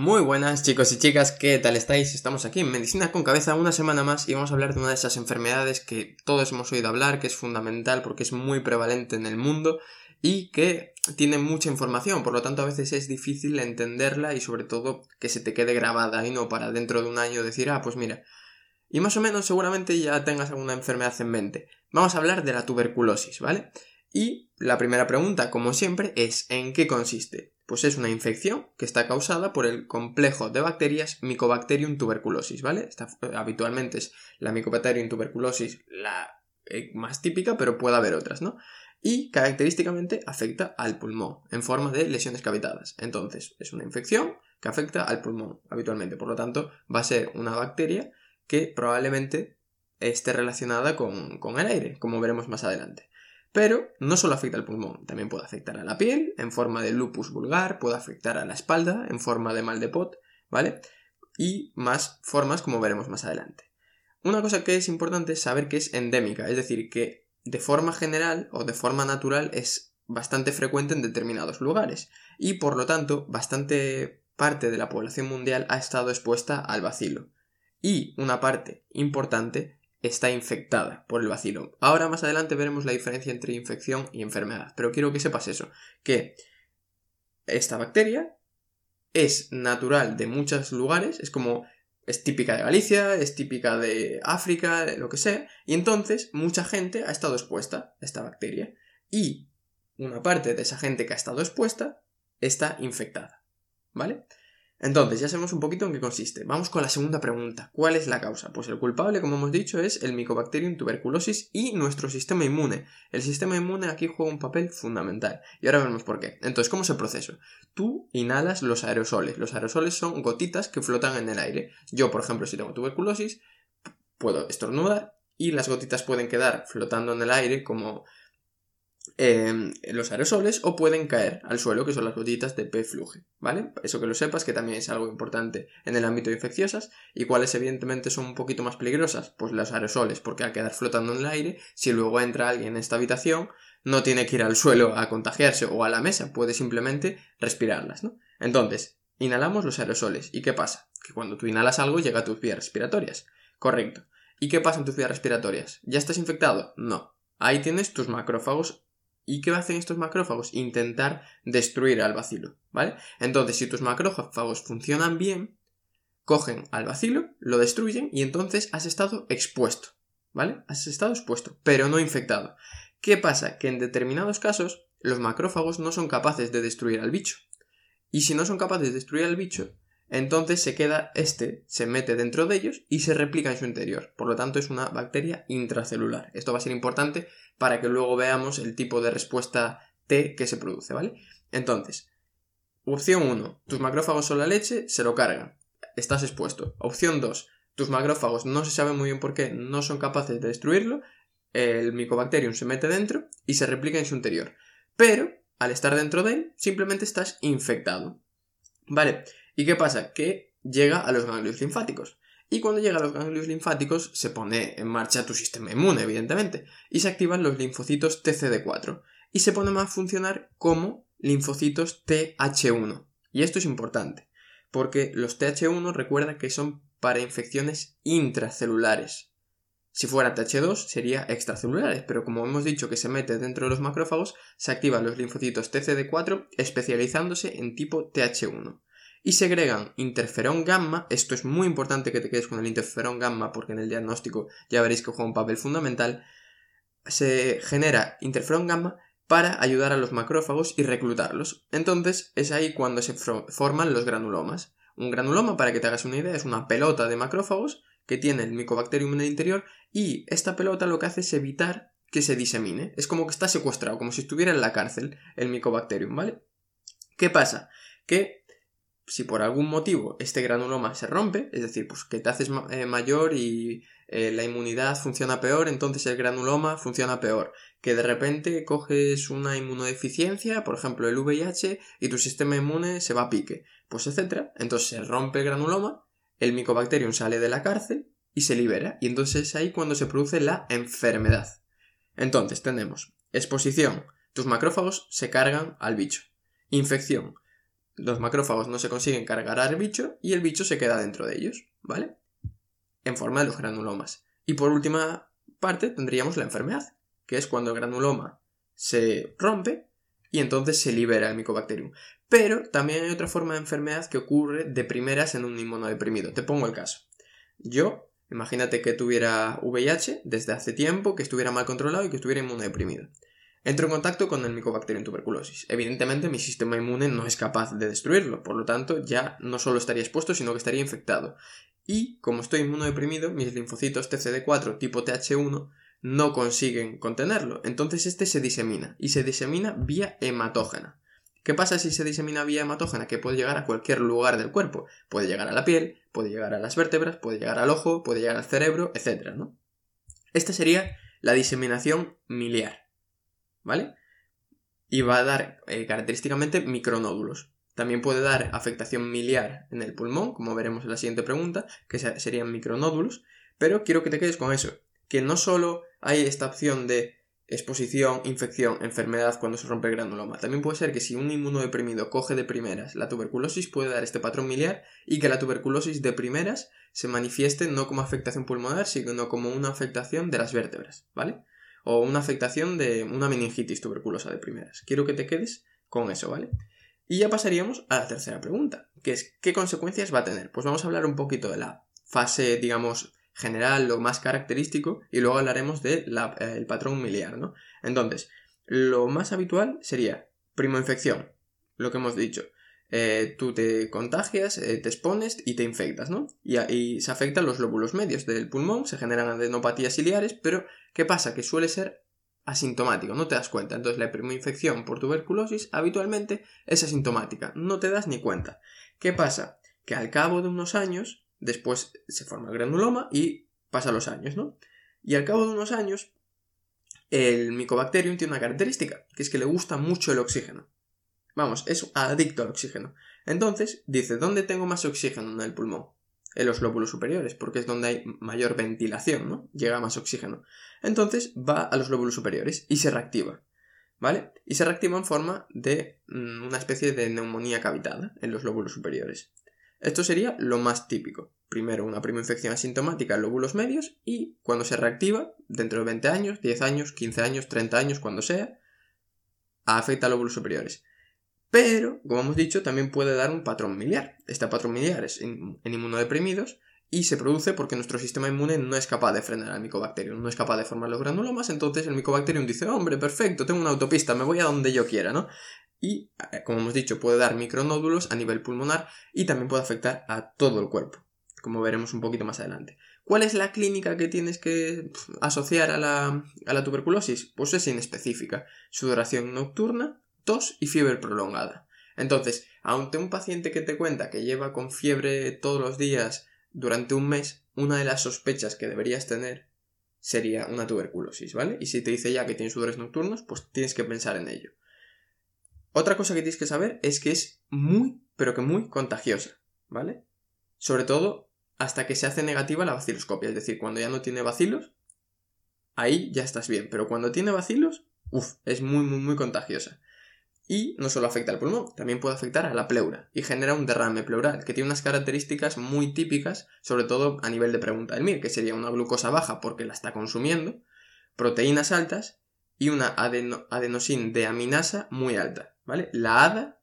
Muy buenas chicos y chicas, ¿qué tal estáis? Estamos aquí en Medicina con Cabeza una semana más y vamos a hablar de una de esas enfermedades que todos hemos oído hablar, que es fundamental porque es muy prevalente en el mundo y que tiene mucha información, por lo tanto a veces es difícil entenderla y sobre todo que se te quede grabada y no para dentro de un año decir, ah, pues mira, y más o menos seguramente ya tengas alguna enfermedad en mente. Vamos a hablar de la tuberculosis, ¿vale? Y la primera pregunta, como siempre, es ¿en qué consiste? Pues es una infección que está causada por el complejo de bacterias Mycobacterium tuberculosis, ¿vale? Eh, habitualmente es la Mycobacterium tuberculosis la eh, más típica, pero puede haber otras, ¿no? Y característicamente afecta al pulmón en forma de lesiones cavitadas. Entonces, es una infección que afecta al pulmón habitualmente. Por lo tanto, va a ser una bacteria que probablemente esté relacionada con, con el aire, como veremos más adelante. Pero no solo afecta al pulmón, también puede afectar a la piel en forma de lupus vulgar, puede afectar a la espalda en forma de mal de pot, ¿vale? Y más formas como veremos más adelante. Una cosa que es importante es saber que es endémica, es decir, que de forma general o de forma natural es bastante frecuente en determinados lugares y por lo tanto bastante parte de la población mundial ha estado expuesta al vacilo. Y una parte importante está infectada por el vacilo. Ahora más adelante veremos la diferencia entre infección y enfermedad, pero quiero que sepas eso, que esta bacteria es natural de muchos lugares, es como es típica de Galicia, es típica de África, lo que sea, y entonces mucha gente ha estado expuesta a esta bacteria y una parte de esa gente que ha estado expuesta está infectada, ¿vale? Entonces, ya sabemos un poquito en qué consiste. Vamos con la segunda pregunta. ¿Cuál es la causa? Pues el culpable, como hemos dicho, es el Mycobacterium tuberculosis y nuestro sistema inmune. El sistema inmune aquí juega un papel fundamental. Y ahora veremos por qué. Entonces, ¿cómo es el proceso? Tú inhalas los aerosoles. Los aerosoles son gotitas que flotan en el aire. Yo, por ejemplo, si tengo tuberculosis, puedo estornudar y las gotitas pueden quedar flotando en el aire como Em, los aerosoles o pueden caer al suelo, que son las gotitas de P fluge, ¿vale? Eso que lo sepas, que también es algo importante en el ámbito de infecciosas, y cuáles evidentemente son un poquito más peligrosas, pues los aerosoles, porque al quedar flotando en el aire, si luego entra alguien en esta habitación, no tiene que ir al suelo a contagiarse o a la mesa, puede simplemente respirarlas, ¿no? Entonces, inhalamos los aerosoles, ¿y qué pasa? Que cuando tú inhalas algo llega a tus vías respiratorias, correcto. ¿Y qué pasa en tus vías respiratorias? ¿Ya estás infectado? No. Ahí tienes tus macrófagos ¿Y qué hacen estos macrófagos? Intentar destruir al bacilo, ¿vale? Entonces, si tus macrófagos funcionan bien, cogen al bacilo, lo destruyen y entonces has estado expuesto, ¿vale? Has estado expuesto, pero no infectado. ¿Qué pasa? Que en determinados casos los macrófagos no son capaces de destruir al bicho. Y si no son capaces de destruir al bicho, entonces se queda este, se mete dentro de ellos y se replica en su interior. Por lo tanto, es una bacteria intracelular. Esto va a ser importante para que luego veamos el tipo de respuesta T que se produce, ¿vale? Entonces, opción 1, tus macrófagos son la leche, se lo cargan. Estás expuesto. Opción 2, tus macrófagos no se sabe muy bien por qué, no son capaces de destruirlo, el micobacterium se mete dentro y se replica en su interior. Pero, al estar dentro de él, simplemente estás infectado. Vale, ¿Y qué pasa? Que llega a los ganglios linfáticos. Y cuando llega a los ganglios linfáticos se pone en marcha tu sistema inmune, evidentemente, y se activan los linfocitos TCD4 y se ponen a funcionar como linfocitos TH1. Y esto es importante, porque los TH1 recuerda que son para infecciones intracelulares. Si fuera TH2 sería extracelulares, pero como hemos dicho que se mete dentro de los macrófagos, se activan los linfocitos TCD4 especializándose en tipo TH1 y segregan interferón gamma, esto es muy importante que te quedes con el interferón gamma porque en el diagnóstico ya veréis que juega un papel fundamental, se genera interferón gamma para ayudar a los macrófagos y reclutarlos. Entonces es ahí cuando se forman los granulomas. Un granuloma, para que te hagas una idea, es una pelota de macrófagos que tiene el micobacterium en el interior y esta pelota lo que hace es evitar que se disemine. Es como que está secuestrado, como si estuviera en la cárcel el micobacterium, ¿vale? ¿Qué pasa? Que si por algún motivo este granuloma se rompe, es decir, pues que te haces eh, mayor y eh, la inmunidad funciona peor, entonces el granuloma funciona peor. Que de repente coges una inmunodeficiencia, por ejemplo el VIH, y tu sistema inmune se va a pique, pues etcétera. Entonces se rompe el granuloma, el micobacterium sale de la cárcel y se libera, y entonces es ahí cuando se produce la enfermedad. Entonces tenemos exposición, tus macrófagos se cargan al bicho. Infección, los macrófagos no se consiguen cargar al bicho y el bicho se queda dentro de ellos, ¿vale? En forma de los granulomas. Y por última parte tendríamos la enfermedad, que es cuando el granuloma se rompe y entonces se libera el micobacterium. Pero también hay otra forma de enfermedad que ocurre de primeras en un inmunodeprimido. Te pongo el caso. Yo, imagínate que tuviera VIH desde hace tiempo, que estuviera mal controlado y que estuviera inmunodeprimido. Entro en contacto con el micobacterium tuberculosis. Evidentemente mi sistema inmune no es capaz de destruirlo, por lo tanto ya no solo estaría expuesto, sino que estaría infectado. Y como estoy inmunodeprimido, mis linfocitos TCD4 tipo TH1 no consiguen contenerlo. Entonces este se disemina y se disemina vía hematógena. ¿Qué pasa si se disemina vía hematógena? Que puede llegar a cualquier lugar del cuerpo. Puede llegar a la piel, puede llegar a las vértebras, puede llegar al ojo, puede llegar al cerebro, etc. ¿no? Esta sería la diseminación miliar. ¿Vale? Y va a dar eh, característicamente micronódulos. También puede dar afectación miliar en el pulmón, como veremos en la siguiente pregunta, que serían micronódulos. Pero quiero que te quedes con eso, que no solo hay esta opción de exposición, infección, enfermedad cuando se rompe el granuloma. También puede ser que si un inmunodeprimido coge de primeras la tuberculosis puede dar este patrón miliar y que la tuberculosis de primeras se manifieste no como afectación pulmonar, sino como una afectación de las vértebras, ¿vale? O una afectación de una meningitis tuberculosa de primeras. Quiero que te quedes con eso, ¿vale? Y ya pasaríamos a la tercera pregunta, que es ¿qué consecuencias va a tener? Pues vamos a hablar un poquito de la fase, digamos, general, lo más característico, y luego hablaremos del eh, patrón miliar, ¿no? Entonces, lo más habitual sería primoinfección, lo que hemos dicho. Eh, tú te contagias, eh, te expones y te infectas, ¿no? Y, se afectan los lóbulos medios del pulmón, se generan adenopatías ciliares, pero ¿qué pasa? Que suele ser asintomático, no te das cuenta. Entonces la primoinfección por tuberculosis habitualmente es asintomática, no te das ni cuenta. ¿Qué pasa? Que al cabo de unos años Después se forma el granuloma y pasa los años, ¿no? Y al cabo de unos años, el micobacterium tiene una característica, que es que le gusta mucho el oxígeno. Vamos, es adicto al oxígeno. Entonces, dice, ¿dónde tengo más oxígeno en el pulmón? En los lóbulos superiores, porque es donde hay mayor ventilación, ¿no? Llega más oxígeno. Entonces va a los lóbulos superiores y se reactiva. ¿Vale? Y se reactiva en forma de mm, una especie de neumonía cavitada en los lóbulos superiores. Esto sería lo más típico. Primero una prima infección asintomática en lóbulos medios y cuando se reactiva, dentro de 20 años, 10 años, 15 años, 30 años, cuando sea, afecta a lóbulos superiores. Pero, como hemos dicho, también puede dar un patrón miliar. Este patrón miliar es en, inmunodeprimidos y se produce porque nuestro sistema inmune no es capaz de frenar al micobacterium, no es capaz de formar los granulomas, entonces el micobacterium dice, hombre, perfecto, tengo una autopista, me voy a donde yo quiera, ¿no? y, eh, como hemos dicho, puede dar micronódulos a nivel pulmonar y también puede afectar a todo el cuerpo, como veremos un poquito más adelante. ¿Cuál es la clínica que tienes que asociar a la, a la tuberculosis? Pues es inespecífica. Sudoración nocturna, y fiebre prolongada. Entonces, aunque un paciente que te cuenta que lleva con fiebre todos los días durante un mes, una de las sospechas que deberías tener sería una tuberculosis, ¿vale? Y si te dice ya que tiene sudores nocturnos, pues tienes que pensar en ello. Otra cosa que tienes que saber es que es muy, pero que muy contagiosa, ¿vale? Sobre todo hasta que se hace negativa la vaciloscopia, es decir, cuando ya no tiene vacilos, ahí ya estás bien, pero cuando tiene vacilos, uff, es muy, muy, muy contagiosa. Y no solo afecta al pulmón, también puede afectar a la pleura y genera un derrame pleural, que tiene unas características muy típicas, sobre todo a nivel de pregunta del MIR, que sería una glucosa baja porque la está consumiendo, proteínas altas y una adenosin de aminasa muy alta. ¿vale? La ADA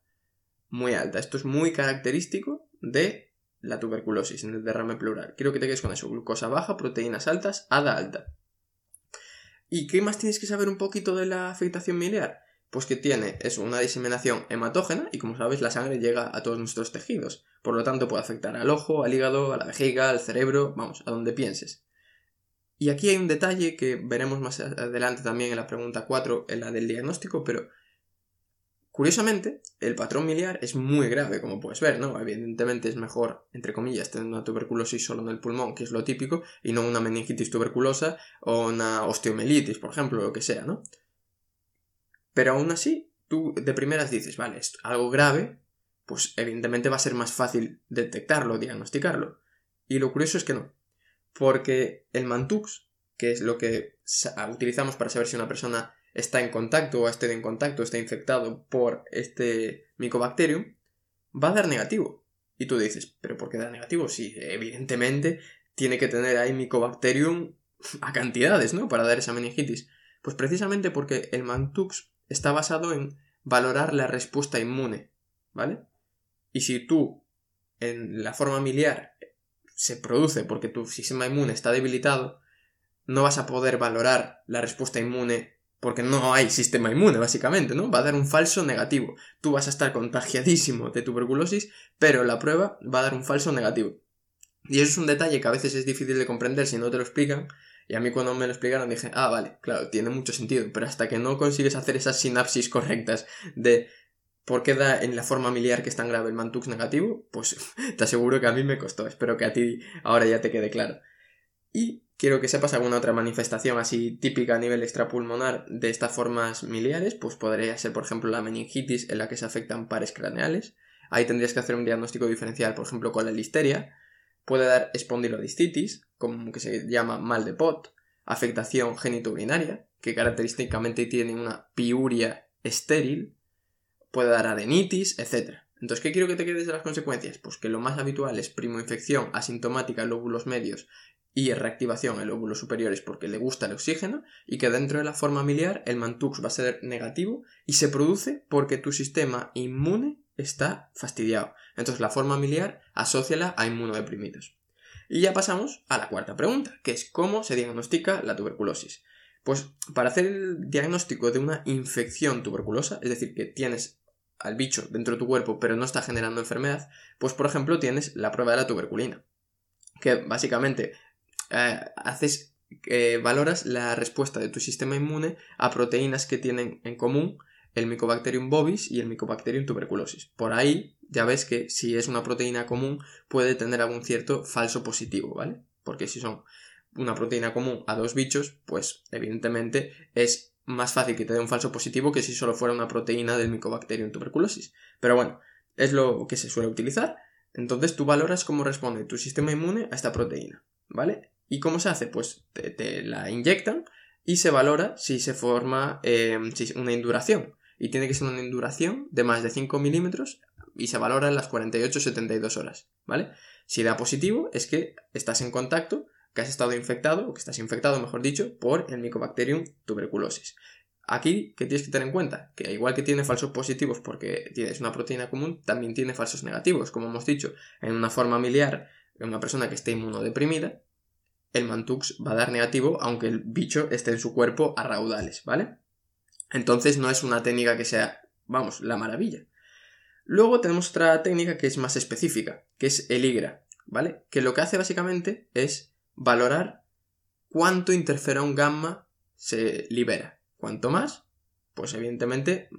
muy alta. Esto es muy característico de la tuberculosis en el derrame pleural. Quiero que te quedes con eso. Glucosa baja, proteínas altas, ADA alta. ¿Y qué más tienes que saber un poquito de la afectación miliar? Pues que tiene eso, una diseminación hematógena y como sabes la sangre llega a todos nuestros tejidos. Por lo tanto puede afectar al ojo, al hígado, a la vejiga, al cerebro, vamos, a donde pienses. Y aquí hay un detalle que veremos más adelante también en la pregunta 4, en la del diagnóstico, pero Curiosamente, el patrón miliar es muy grave, como puedes ver, ¿no? Evidentemente es mejor, entre comillas, tener una tuberculosis solo en el pulmón, que es lo típico, y no una meningitis tuberculosa o una osteomelitis, por ejemplo, lo que sea, ¿no? Pero aún así, tú de primeras dices, vale, es algo grave, pues evidentemente va a ser más fácil detectarlo, diagnosticarlo. Y lo curioso es que no. Porque el Mantux, que es lo que utilizamos para saber si una persona está en contacto o ha estado en contacto, está infectado por este micobacterium, va a dar negativo. Y tú dices, ¿pero por qué da negativo? Sí, evidentemente tiene que tener ahí Mycobacterium a cantidades, ¿no? Para dar esa meningitis. Pues precisamente porque el Mantux está basado en valorar la respuesta inmune, ¿vale? Y si tú en la forma miliar se produce porque tu sistema inmune está debilitado, no vas a poder valorar la respuesta inmune porque no hay sistema inmune, básicamente, ¿no? Va a dar un falso negativo. Tú vas a estar contagiadísimo de tuberculosis, pero la prueba va a dar un falso negativo. Y eso es un detalle que a veces es difícil de comprender si no te lo explican. Y a mí cuando me lo explicaron dije, ah, vale, claro, tiene mucho sentido. Pero hasta que no consigues hacer esas sinapsis correctas de por qué da en la forma miliar que es tan grave el Mantux negativo, pues te aseguro que a mí me costó. Espero que a ti ahora ya te quede claro. Y quiero que sepas alguna otra manifestación así típica a nivel extrapulmonar de estas formas miliares, pues podría ser, por ejemplo, la meningitis en la que se afectan pares craneales. Ahí tendrías que hacer un diagnóstico diferencial, por ejemplo, con la listeria. Puede dar espondilodiscitis, como que se llama mal de pot, afectación genitourinaria, que característicamente tiene una piuria estéril, puede dar adenitis, etc. Entonces, ¿qué quiero que te quedes de las consecuencias? Pues que lo más habitual es primoinfección asintomática en lóbulos medios y reactivación en lóbulos superiores porque le gusta el oxígeno y que dentro de la forma miliar el mantux va a ser negativo y se produce porque tu sistema inmune está fastidiado. Entonces la forma miliar asóciala a inmunodeprimidos. Y ya pasamos a la cuarta pregunta, que es cómo se diagnostica la tuberculosis. Pues para hacer el diagnóstico de una infección tuberculosa, es decir, que tienes al bicho dentro de tu cuerpo pero no está generando enfermedad, pues por ejemplo tienes la prueba de la tuberculina, que básicamente eh, haces, eh, valoras la respuesta de tu sistema inmune a proteínas que tienen en común el Mycobacterium bovis y el Mycobacterium tuberculosis. Por ahí ya ves que si es una proteína común puede tener algún cierto falso positivo, ¿vale? Porque si son una proteína común a dos bichos, pues evidentemente es más fácil que te dé un falso positivo que si solo fuera una proteína del Mycobacterium tuberculosis. Pero bueno, es lo que se suele utilizar. Entonces tú valoras cómo responde tu sistema inmune a esta proteína, ¿vale? ¿Y cómo se hace? Pues te, la inyectan y se valora si se forma em, una induración. Y tiene que ser una induración de más de 5 milímetros y se valora en las 48-72 horas, ¿vale? Si da positivo es que estás en contacto, que has estado infectado, o que estás infectado, mejor dicho, por el Mycobacterium tuberculosis. Aquí, ¿qué tienes que tener en cuenta? Que igual que tiene falsos positivos porque tienes una proteína común, también tiene falsos negativos. Como hemos dicho, en una forma miliar, en una persona que esté inmunodeprimida, el Mantux va a dar negativo aunque el bicho esté en su cuerpo a raudales, ¿vale? Entonces no es una técnica que sea, vamos, la maravilla. Luego tenemos otra técnica que es más específica, que es el IGRA, ¿vale? Que lo que hace básicamente es valorar cuánto interferón gamma se libera. Cuanto más, pues evidentemente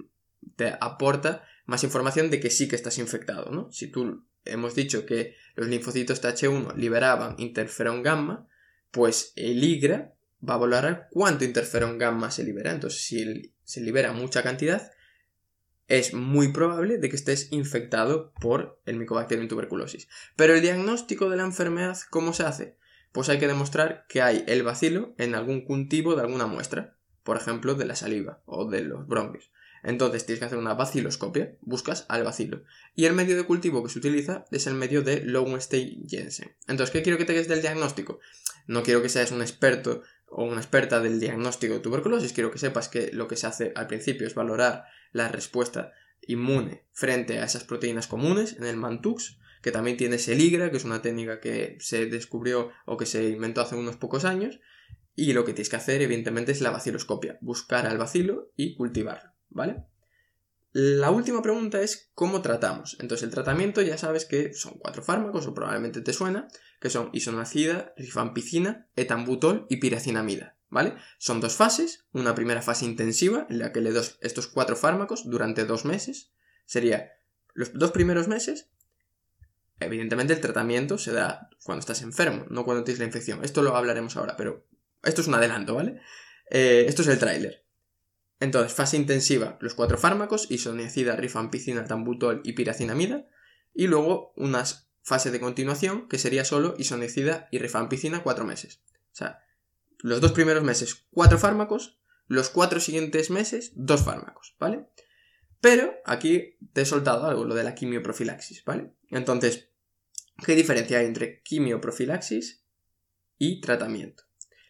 te aporta más información de que sí que estás infectado, ¿no? Si tú hemos dicho que los linfocitos TH1 liberaban interferón gamma, pues el IGRA va a valorar cuánto interferón gamma se libera. Entonces, si se libera mucha cantidad, es muy probable de que estés infectado por el Mycobacterium tuberculosis. Pero el diagnóstico de la enfermedad, ¿cómo se hace? Pues hay que demostrar que hay el bacilo en algún cultivo de alguna muestra, por ejemplo, de la saliva o de los bronquios. Entonces tienes que hacer una baciloscopia, buscas al bacilo. Y el medio de cultivo que se utiliza es el medio de Lowenstein-Jensen. Entonces, ¿qué quiero que tengas del diagnóstico? No quiero que seas un experto o una experta del diagnóstico de tuberculosis, quiero que sepas que lo que se hace al principio es valorar la respuesta inmune frente a esas proteínas comunes en el Mantux, que también tiene Seligra, que es una técnica que se descubrió o que se inventó hace unos pocos años, y lo que tienes que hacer evidentemente es la baciloscopia, buscar al bacilo y cultivarlo, ¿vale? La última pregunta es ¿cómo tratamos? Entonces el tratamiento ya sabes que son cuatro fármacos, o probablemente te suena, que son isonacida, rifampicina, etambutol y piracinamida, ¿vale? Son dos fases, una primera fase intensiva en la que le das estos cuatro fármacos durante dos meses, sería los dos primeros meses, evidentemente el tratamiento se da cuando estás enfermo, no cuando tienes la infección, esto lo hablaremos ahora, pero esto es un adelanto, ¿vale? Eh, esto es el tráiler. Entonces, fase intensiva, los cuatro fármacos, isoniazida, rifampicina, tambutol y piracinamida. Y luego una fase de continuación, que sería solo isoniazida y rifampicina cuatro meses. O sea, los dos primeros meses, cuatro fármacos, los cuatro siguientes meses, dos fármacos, ¿vale? Pero aquí te he soltado algo, lo de la quimioprofilaxis, ¿vale? Entonces, ¿qué diferencia hay entre quimioprofilaxis y tratamiento?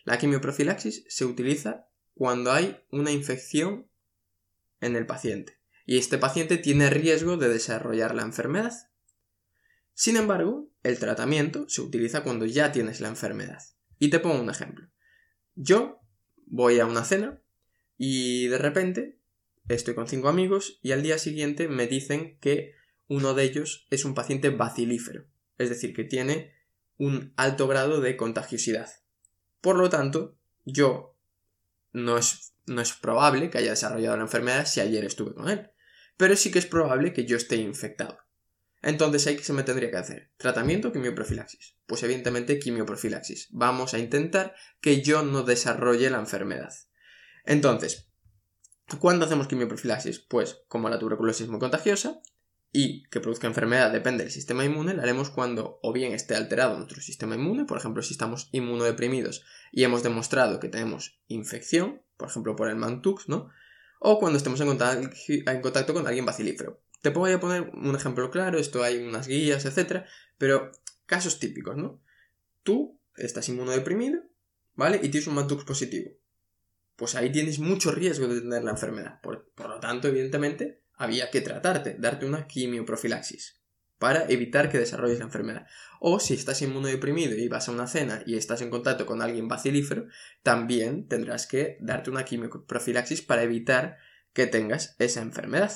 La quimioprofilaxis se utiliza cuando hay una infección en el paciente y este paciente tiene riesgo de desarrollar la enfermedad. Sin embargo, el tratamiento se utiliza cuando ya tienes la enfermedad. Y te pongo un ejemplo. Yo voy a una cena y de repente estoy con cinco amigos y al día siguiente me dicen que uno de ellos es un paciente bacilífero, es decir, que tiene un alto grado de contagiosidad. Por lo tanto, yo no es, no es probable que haya desarrollado la enfermedad si ayer estuve con él, pero sí que es probable que yo esté infectado. Entonces, ¿hay que se me tendría que hacer? ¿Tratamiento o quimioprofilaxis? Pues evidentemente quimioprofilaxis. Vamos a intentar que yo no desarrolle la enfermedad. Entonces, ¿cuándo hacemos quimioprofilaxis? Pues como la tuberculosis es muy contagiosa y que produzca enfermedad depende del sistema inmune, la haremos cuando o bien esté alterado nuestro sistema inmune, por ejemplo, si estamos inmunodeprimidos y hemos demostrado que tenemos infección, por ejemplo, por el Mantux, ¿no? O cuando estemos en contacto, en contacto con alguien bacilífero. Te voy a poner un ejemplo claro, esto hay unas guías, etcétera, pero casos típicos, ¿no? Tú estás inmunodeprimido, ¿vale? Y tienes un Mantux positivo. Pues ahí tienes mucho riesgo de tener la enfermedad. Por, por lo tanto, evidentemente, había que tratarte, darte una quimioprofilaxis para evitar que desarrolles la enfermedad. O si estás inmunodeprimido y vas a una cena y estás en contacto con alguien bacilífero, también tendrás que darte una quimioprofilaxis para evitar que tengas esa enfermedad.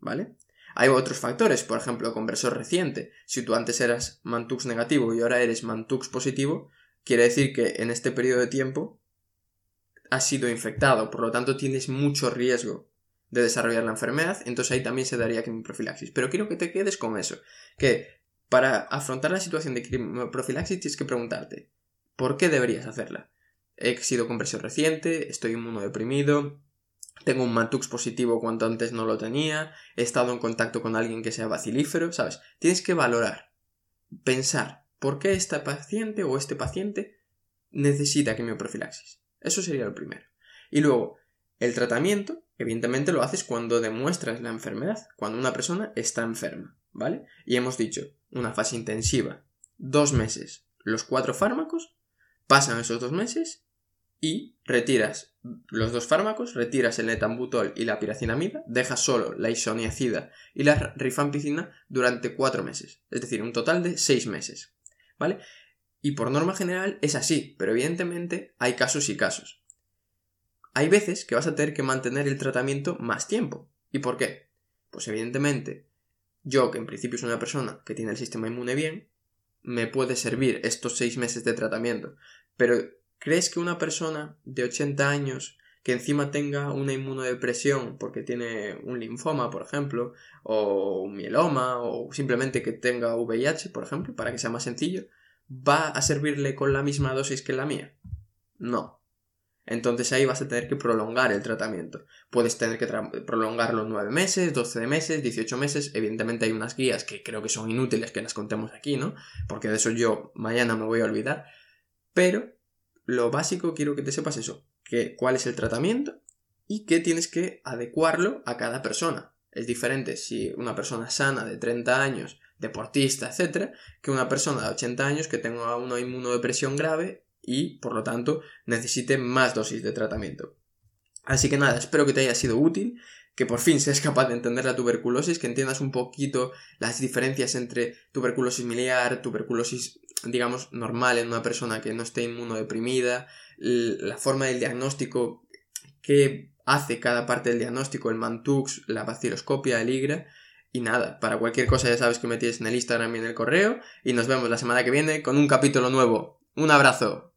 ¿Vale? Hay otros factores, por ejemplo, conversor reciente. Si tú antes eras Mantux negativo y ahora eres Mantux positivo, quiere decir que en este periodo de tiempo has sido infectado, por lo tanto tienes mucho riesgo de desarrollar la enfermedad, entonces ahí también se daría quimioprofilaxis. Pero quiero que te quedes con eso, que para afrontar la situación de quimioprofilaxis tienes que preguntarte, ¿por qué deberías hacerla? He sido conversión reciente, estoy inmunodeprimido, tengo un Mantux positivo cuando antes no lo tenía, he estado en contacto con alguien que sea bacilífero, ¿sabes? Tienes que valorar, pensar, ¿por qué esta paciente o este paciente necesita quimioprofilaxis? Eso sería lo primero. Y luego, el tratamiento, evidentemente lo haces cuando demuestras la enfermedad, cuando una persona está enferma, ¿vale? Y hemos dicho, una fase intensiva, dos meses, los cuatro fármacos, pasan esos dos meses y retiras los dos fármacos, retiras el netambutol y la piracinamida, dejas solo la isoniazida y la rifampicina durante cuatro meses, es decir, un total de seis meses, ¿vale? Y por norma general es así, pero evidentemente hay casos y casos. Hay veces que vas a tener que mantener el tratamiento más tiempo. ¿Y por qué? Pues evidentemente, yo que en principio soy una persona que tiene el sistema inmune bien, me puede servir estos seis meses de tratamiento, pero ¿Crees que una persona de 80 años que encima tenga una inmunodepresión porque tiene un linfoma, por ejemplo, o un mieloma, o simplemente que tenga VIH, por ejemplo, para que sea más sencillo, va a servirle con la misma dosis que la mía? No. Entonces ahí vas a tener que prolongar el tratamiento. Puedes tener que prolongarlo 9 meses, 12 meses, 18 meses. Evidentemente hay unas guías que creo que son inútiles que las contemos aquí, ¿no? Porque de eso yo mañana me voy a olvidar. Pero lo básico quiero que te sepas eso, que cuál es el tratamiento y que tienes que adecuarlo a cada persona. Es diferente si una persona sana de 30 años, deportista, etcétera, que una persona de 80 años que tenga una inmunodepresión grave y, por lo tanto, necesite más dosis de tratamiento. Así que nada, espero que te haya sido útil, que por fin seas capaz de entender la tuberculosis, que entiendas un poquito las diferencias entre tuberculosis miliar, tuberculosis digamos, normal en una persona que no esté inmunodeprimida, la forma del diagnóstico que hace cada parte del diagnóstico, el Mantux, la vaciloscopia, el IGRA, y nada, para cualquier cosa ya sabes que me tienes en el Instagram y en el correo, y nos vemos la semana que viene con un capítulo nuevo. Un abrazo.